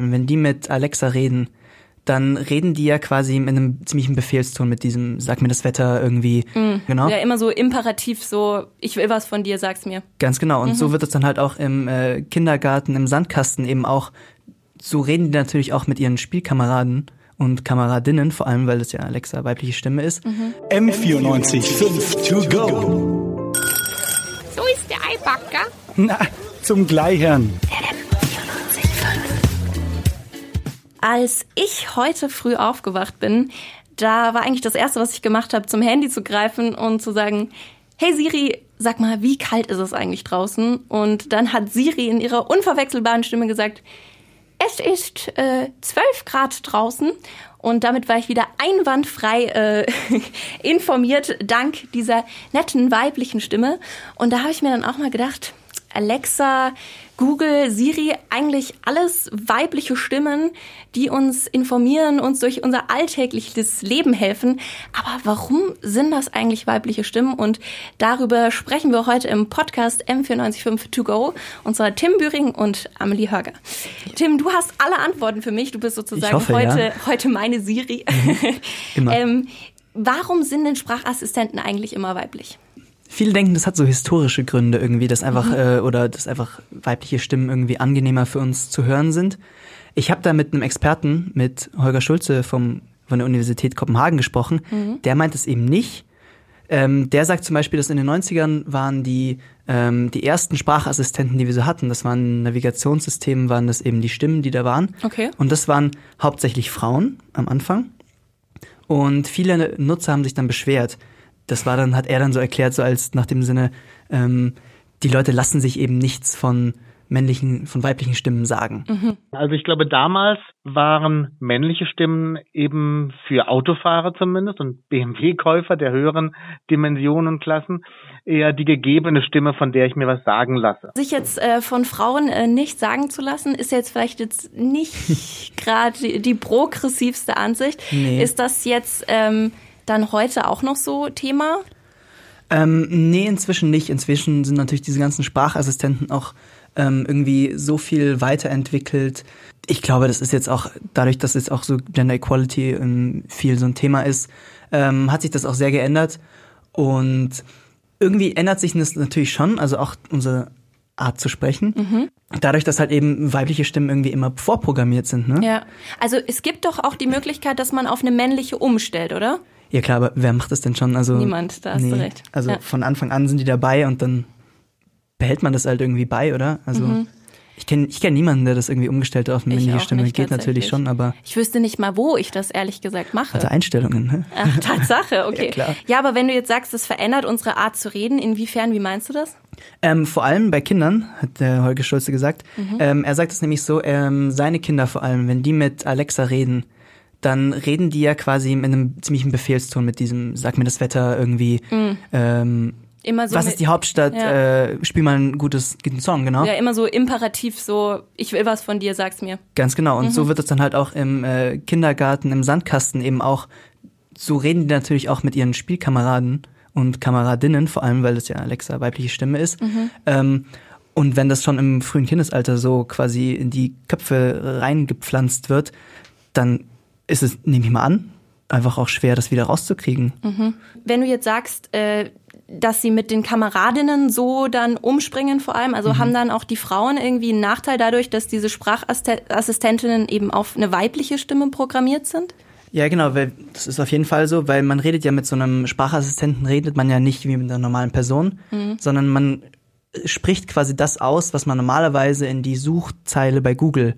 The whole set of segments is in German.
Wenn die mit Alexa reden, dann reden die ja quasi mit einem ziemlichen Befehlston mit diesem, sag mir das Wetter irgendwie. Mhm. Genau. Ja, immer so imperativ, so, ich will was von dir, sag's mir. Ganz genau. Und mhm. so wird es dann halt auch im äh, Kindergarten, im Sandkasten eben auch, so reden die natürlich auch mit ihren Spielkameraden und Kameradinnen, vor allem, weil es ja Alexa weibliche Stimme ist. Mhm. M94 5 to go. So ist der Eibacker. Na, zum Gleichern. Als ich heute früh aufgewacht bin, da war eigentlich das Erste, was ich gemacht habe, zum Handy zu greifen und zu sagen, hey Siri, sag mal, wie kalt ist es eigentlich draußen? Und dann hat Siri in ihrer unverwechselbaren Stimme gesagt, es ist äh, 12 Grad draußen und damit war ich wieder einwandfrei äh, informiert dank dieser netten weiblichen Stimme. Und da habe ich mir dann auch mal gedacht, Alexa, Google, Siri, eigentlich alles weibliche Stimmen, die uns informieren, uns durch unser alltägliches Leben helfen. Aber warum sind das eigentlich weibliche Stimmen? Und darüber sprechen wir heute im Podcast M945 To Go, unserer Tim Büring und Amelie Hörger. Tim, du hast alle Antworten für mich. Du bist sozusagen hoffe, heute, ja. heute meine Siri. Mhm. Immer. ähm, warum sind denn Sprachassistenten eigentlich immer weiblich? Viele denken, das hat so historische Gründe irgendwie, dass einfach mhm. äh, oder dass einfach weibliche Stimmen irgendwie angenehmer für uns zu hören sind. Ich habe da mit einem Experten, mit Holger Schulze vom von der Universität Kopenhagen gesprochen. Mhm. Der meint es eben nicht. Ähm, der sagt zum Beispiel, dass in den 90ern waren die, ähm, die ersten Sprachassistenten, die wir so hatten, das waren Navigationssystemen, waren das eben die Stimmen, die da waren. Okay. Und das waren hauptsächlich Frauen am Anfang. Und viele Nutzer haben sich dann beschwert, das war dann, hat er dann so erklärt, so als nach dem Sinne, ähm, die Leute lassen sich eben nichts von männlichen, von weiblichen Stimmen sagen. Mhm. Also ich glaube, damals waren männliche Stimmen eben für Autofahrer zumindest und BMW-Käufer der höheren Dimensionen und Klassen eher die gegebene Stimme, von der ich mir was sagen lasse. Sich jetzt äh, von Frauen äh, nicht sagen zu lassen, ist jetzt vielleicht jetzt nicht gerade die, die, progressivste Ansicht. Nee. Ist das jetzt ähm, dann heute auch noch so Thema? Ähm, nee, inzwischen nicht. Inzwischen sind natürlich diese ganzen Sprachassistenten auch ähm, irgendwie so viel weiterentwickelt. Ich glaube, das ist jetzt auch, dadurch, dass jetzt auch so Gender Equality ähm, viel so ein Thema ist, ähm, hat sich das auch sehr geändert. Und irgendwie ändert sich das natürlich schon, also auch unsere Art zu sprechen. Mhm. Dadurch, dass halt eben weibliche Stimmen irgendwie immer vorprogrammiert sind. Ne? Ja, also es gibt doch auch die Möglichkeit, dass man auf eine männliche umstellt, oder? Ja klar, aber wer macht das denn schon? Also niemand, da hast nee, du recht. Also ja. von Anfang an sind die dabei und dann behält man das halt irgendwie bei, oder? Also mhm. ich kenne ich kenn niemanden, der das irgendwie umgestellt hat auf eine männliche Stimme. Nicht, Geht natürlich schon, aber ich wüsste nicht mal, wo ich das ehrlich gesagt mache. Also Einstellungen. Ne? Ach, Tatsache, okay. ja, klar. ja, aber wenn du jetzt sagst, das verändert unsere Art zu reden, inwiefern? Wie meinst du das? Ähm, vor allem bei Kindern, hat der Holger Schulze gesagt. Mhm. Ähm, er sagt es nämlich so, ähm, seine Kinder vor allem, wenn die mit Alexa reden, dann reden die ja quasi mit einem ziemlichen Befehlston mit diesem, sag mir das Wetter irgendwie. Mhm. Ähm, immer so was ist die Hauptstadt? Ja. Äh, spiel mal ein gutes, guten Song, genau. Ja, immer so imperativ, so ich will was von dir, sag's mir. Ganz genau. Und mhm. so wird es dann halt auch im äh, Kindergarten, im Sandkasten eben auch. So reden die natürlich auch mit ihren Spielkameraden und Kameradinnen, vor allem, weil das ja Alexa weibliche Stimme ist. Mhm. Ähm, und wenn das schon im frühen Kindesalter so quasi in die Köpfe reingepflanzt wird, dann ist es, nehme ich mal an, einfach auch schwer, das wieder rauszukriegen. Mhm. Wenn du jetzt sagst, äh, dass sie mit den Kameradinnen so dann umspringen vor allem, also mhm. haben dann auch die Frauen irgendwie einen Nachteil dadurch, dass diese Sprachassistentinnen eben auf eine weibliche Stimme programmiert sind? Ja, genau, weil das ist auf jeden Fall so, weil man redet ja mit so einem Sprachassistenten, redet man ja nicht wie mit einer normalen Person, mhm. sondern man spricht quasi das aus, was man normalerweise in die Suchzeile bei Google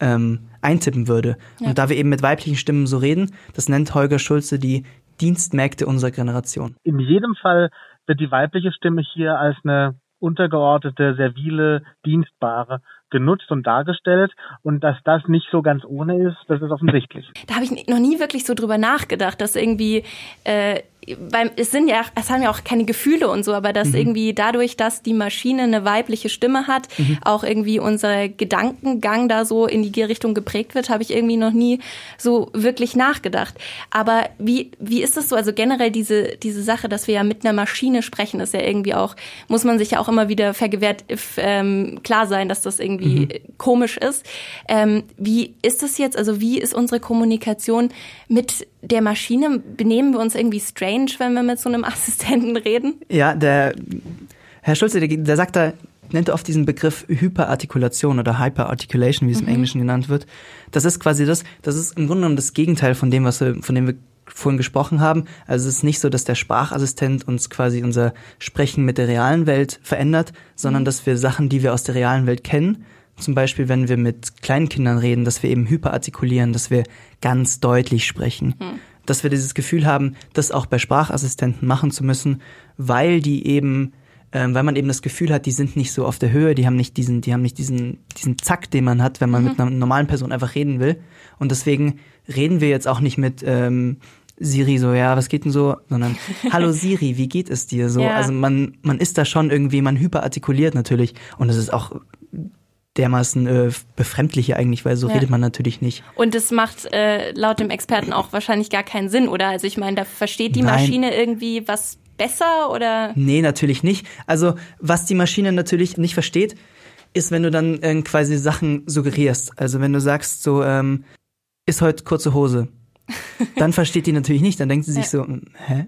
ähm, eintippen würde. Ja. Und da wir eben mit weiblichen Stimmen so reden, das nennt Holger Schulze die Dienstmägde unserer Generation. In jedem Fall wird die weibliche Stimme hier als eine untergeordnete, servile, dienstbare genutzt und dargestellt und dass das nicht so ganz ohne ist, das ist offensichtlich. Da habe ich noch nie wirklich so drüber nachgedacht, dass irgendwie äh, weil es sind ja, es haben ja auch keine Gefühle und so, aber dass Mhm. irgendwie dadurch, dass die Maschine eine weibliche Stimme hat, Mhm. auch irgendwie unser Gedankengang da so in die Richtung geprägt wird, habe ich irgendwie noch nie so wirklich nachgedacht. Aber wie, wie ist das so? Also generell diese, diese Sache, dass wir ja mit einer Maschine sprechen, ist ja irgendwie auch, muss man sich ja auch immer wieder vergewehrt, ähm, klar sein, dass das irgendwie komisch ist. Ähm, wie ist das jetzt? Also wie ist unsere Kommunikation mit der Maschine? Benehmen wir uns irgendwie strange, wenn wir mit so einem Assistenten reden? Ja, der Herr Schulze, der, der sagt da, nennt oft diesen Begriff Hyperartikulation oder Hyperarticulation, wie es im Englischen genannt wird. Das ist quasi das, das ist im Grunde genommen das Gegenteil von dem, was wir, von dem wir vorhin gesprochen haben. Also es ist nicht so, dass der Sprachassistent uns quasi unser Sprechen mit der realen Welt verändert, sondern dass wir Sachen, die wir aus der realen Welt kennen, zum Beispiel, wenn wir mit kleinen Kindern reden, dass wir eben hyperartikulieren, dass wir ganz deutlich sprechen. Dass wir dieses Gefühl haben, das auch bei Sprachassistenten machen zu müssen, weil die eben, ähm, weil man eben das Gefühl hat, die sind nicht so auf der Höhe, die haben nicht diesen, die haben nicht diesen, diesen Zack, den man hat, wenn man mit einer normalen Person einfach reden will. Und deswegen reden wir jetzt auch nicht mit ähm, Siri so, ja, was geht denn so, sondern Hallo Siri, wie geht es dir so? Ja. Also man, man ist da schon irgendwie, man hyperartikuliert natürlich. Und es ist auch dermaßen äh, befremdlich eigentlich, weil so Ja. redet man natürlich nicht. Und es macht äh, laut dem Experten auch wahrscheinlich gar keinen Sinn, oder? Also ich meine, da versteht die Nein. Maschine irgendwie was besser oder? Nee, natürlich nicht. Also, was die Maschine natürlich nicht versteht, ist, wenn du dann ähm, quasi Sachen suggerierst. Also, wenn du sagst, so, ähm, ist heute kurze Hose. Dann versteht die natürlich nicht. Dann denkt sie sich so, hm, hä?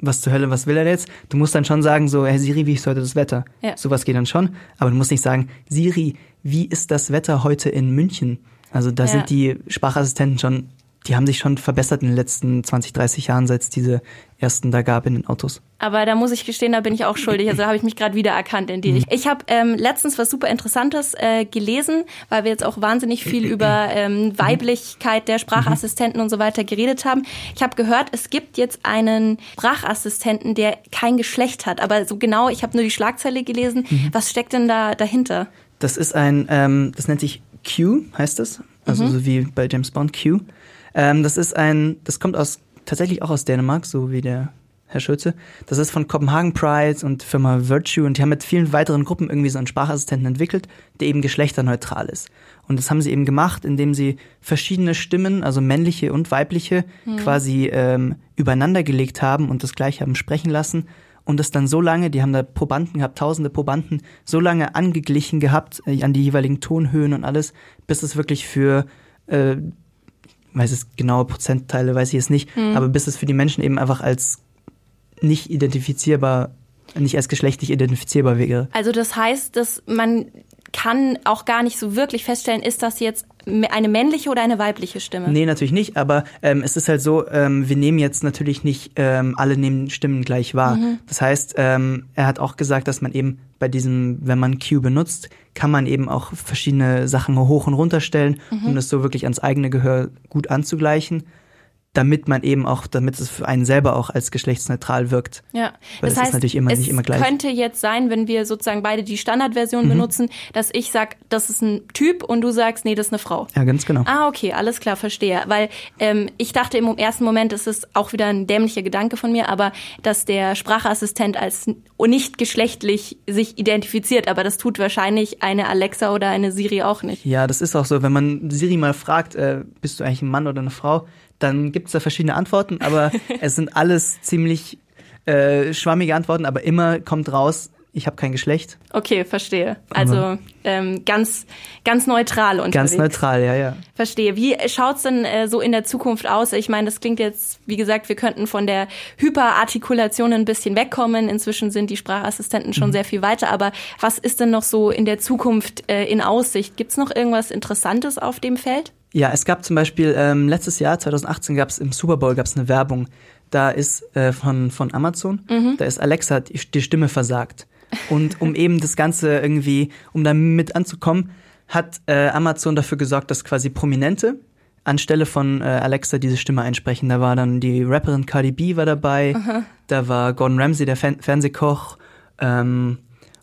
Was zur Hölle, was will er jetzt? Du musst dann schon sagen, so, hey Siri, wie ist heute das Wetter? Ja. Sowas geht dann schon. Aber du musst nicht sagen, Siri, wie ist das Wetter heute in München? Also da Ja. sind die Sprachassistenten schon, die haben sich schon verbessert in den letzten 20, 30 Jahren, seit es diese ersten da gab in den Autos. Aber da muss ich gestehen, da bin ich auch schuldig. Also da habe ich mich gerade wieder erkannt in die. Ich habe ähm, letztens was super Interessantes äh, gelesen, weil wir jetzt auch wahnsinnig viel über ähm, Weiblichkeit der Sprachassistenten und so weiter geredet haben. Ich habe gehört, es gibt jetzt einen Sprachassistenten, der kein Geschlecht hat. Aber so genau, ich habe nur die Schlagzeile gelesen. Was steckt denn da dahinter? Das ist ein, ähm, das nennt sich Q, heißt das. Also so wie bei James Bond Q. Ähm, das ist ein, das kommt aus, tatsächlich auch aus Dänemark, so wie der Herr Schulze. Das ist von Copenhagen Pride und Firma Virtue und die haben mit vielen weiteren Gruppen irgendwie so einen Sprachassistenten entwickelt, der eben geschlechterneutral ist. Und das haben sie eben gemacht, indem sie verschiedene Stimmen, also männliche und weibliche, quasi ähm, übereinander gelegt haben und das gleich haben sprechen lassen und das dann so lange, die haben da Probanden gehabt, tausende Probanden, so lange angeglichen gehabt äh, an die jeweiligen Tonhöhen und alles, bis es wirklich für, äh, weiß es genaue Prozentteile, weiß ich es nicht, aber bis es für die Menschen eben einfach als nicht identifizierbar, nicht als geschlechtlich identifizierbar wäre. Also das heißt, dass man kann auch gar nicht so wirklich feststellen, ist das jetzt eine männliche oder eine weibliche Stimme? Nee, natürlich nicht, aber ähm, es ist halt so, ähm, wir nehmen jetzt natürlich nicht ähm, alle nehmen Stimmen gleich wahr. Das heißt, ähm, er hat auch gesagt, dass man eben bei diesem, wenn man Q benutzt, kann man eben auch verschiedene Sachen hoch und runter stellen, um das so wirklich ans eigene Gehör gut anzugleichen, damit man eben auch, damit es für einen selber auch als geschlechtsneutral wirkt. Ja, Weil das ist natürlich immer es nicht immer gleich. Mhm. könnte jetzt sein, wenn wir sozusagen beide die Standardversion benutzen, dass ich sag, das ist ein Typ und du sagst, nee, das ist eine Frau. Ja, ganz genau. Ah, okay, alles klar, verstehe. Weil ähm, ich dachte im ersten Moment, es ist auch wieder ein dämlicher Gedanke von mir, aber dass der Sprachassistent als nicht geschlechtlich sich identifiziert, aber das tut wahrscheinlich eine Alexa oder eine Siri auch nicht. Ja, das ist auch so. Wenn man Siri mal fragt, äh, bist du eigentlich ein Mann oder eine Frau, dann gibt's da verschiedene Antworten, aber es sind alles ziemlich äh, schwammige Antworten, aber immer kommt raus, ich habe kein Geschlecht. Okay, verstehe. Also ähm, ganz ganz neutral unterwegs. Ganz neutral, ja, ja. Verstehe. Wie schaut's denn äh, so in der Zukunft aus? Ich meine, das klingt jetzt, wie gesagt, wir könnten von der Hyperartikulation ein bisschen wegkommen. Inzwischen sind die Sprachassistenten schon sehr viel weiter. Aber was ist denn noch so in der Zukunft äh, in Aussicht? Gibt's noch irgendwas Interessantes auf dem Feld? Ja, es gab zum Beispiel ähm, letztes Jahr, 2018, gab es im Super Bowl gab's eine Werbung. Da ist äh, von, von Amazon, da ist Alexa die, die Stimme versagt. Und um eben das Ganze irgendwie, um da mit anzukommen, hat äh, Amazon dafür gesorgt, dass quasi Prominente anstelle von äh, Alexa diese Stimme einsprechen. Da war dann die Rapperin Cardi B war dabei, da war Gordon Ramsay, der Fan Fernsehkoch, ähm,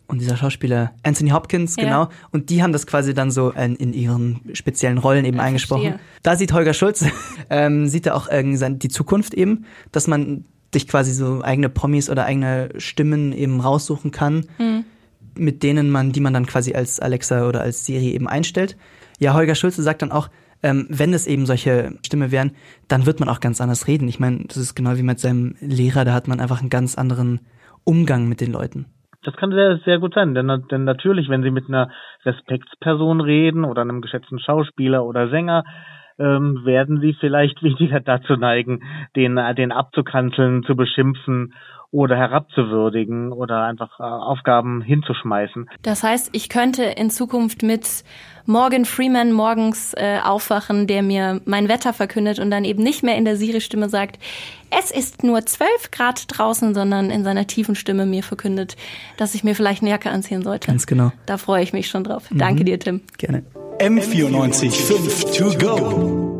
und dieser Schauspieler Anthony Hopkins, Ja. genau. Und die haben das quasi dann so in, in ihren speziellen Rollen eben eingesprochen. verstehe. Da sieht Holger Schulz, ähm, sieht er auch irgendwie sein- die Zukunft eben, dass man sich quasi so eigene Promis oder eigene Stimmen eben raussuchen kann, mhm. mit denen man, die man dann quasi als Alexa oder als Siri eben einstellt. Ja, Holger Schulze sagt dann auch, ähm, wenn es eben solche Stimme wären, dann wird man auch ganz anders reden. Ich meine, das ist genau wie mit seinem Lehrer, da hat man einfach einen ganz anderen Umgang mit den Leuten. Das kann sehr, sehr gut sein, denn, denn natürlich, wenn Sie mit einer Respektsperson reden oder einem geschätzten Schauspieler oder Sänger, ähm, werden Sie vielleicht weniger dazu neigen, den, den abzukanzeln, zu beschimpfen oder herabzuwürdigen oder einfach äh, Aufgaben hinzuschmeißen. Das heißt, ich könnte in Zukunft mit Morgan Freeman morgens äh, aufwachen, der mir mein Wetter verkündet und dann eben nicht mehr in der Siri-Stimme sagt, es ist nur 12 Grad draußen, sondern in seiner tiefen Stimme mir verkündet, dass ich mir vielleicht eine Jacke anziehen sollte. Ganz genau. Da freue ich mich schon drauf. Mhm. Danke dir, Tim. Gerne. M94 5 to go.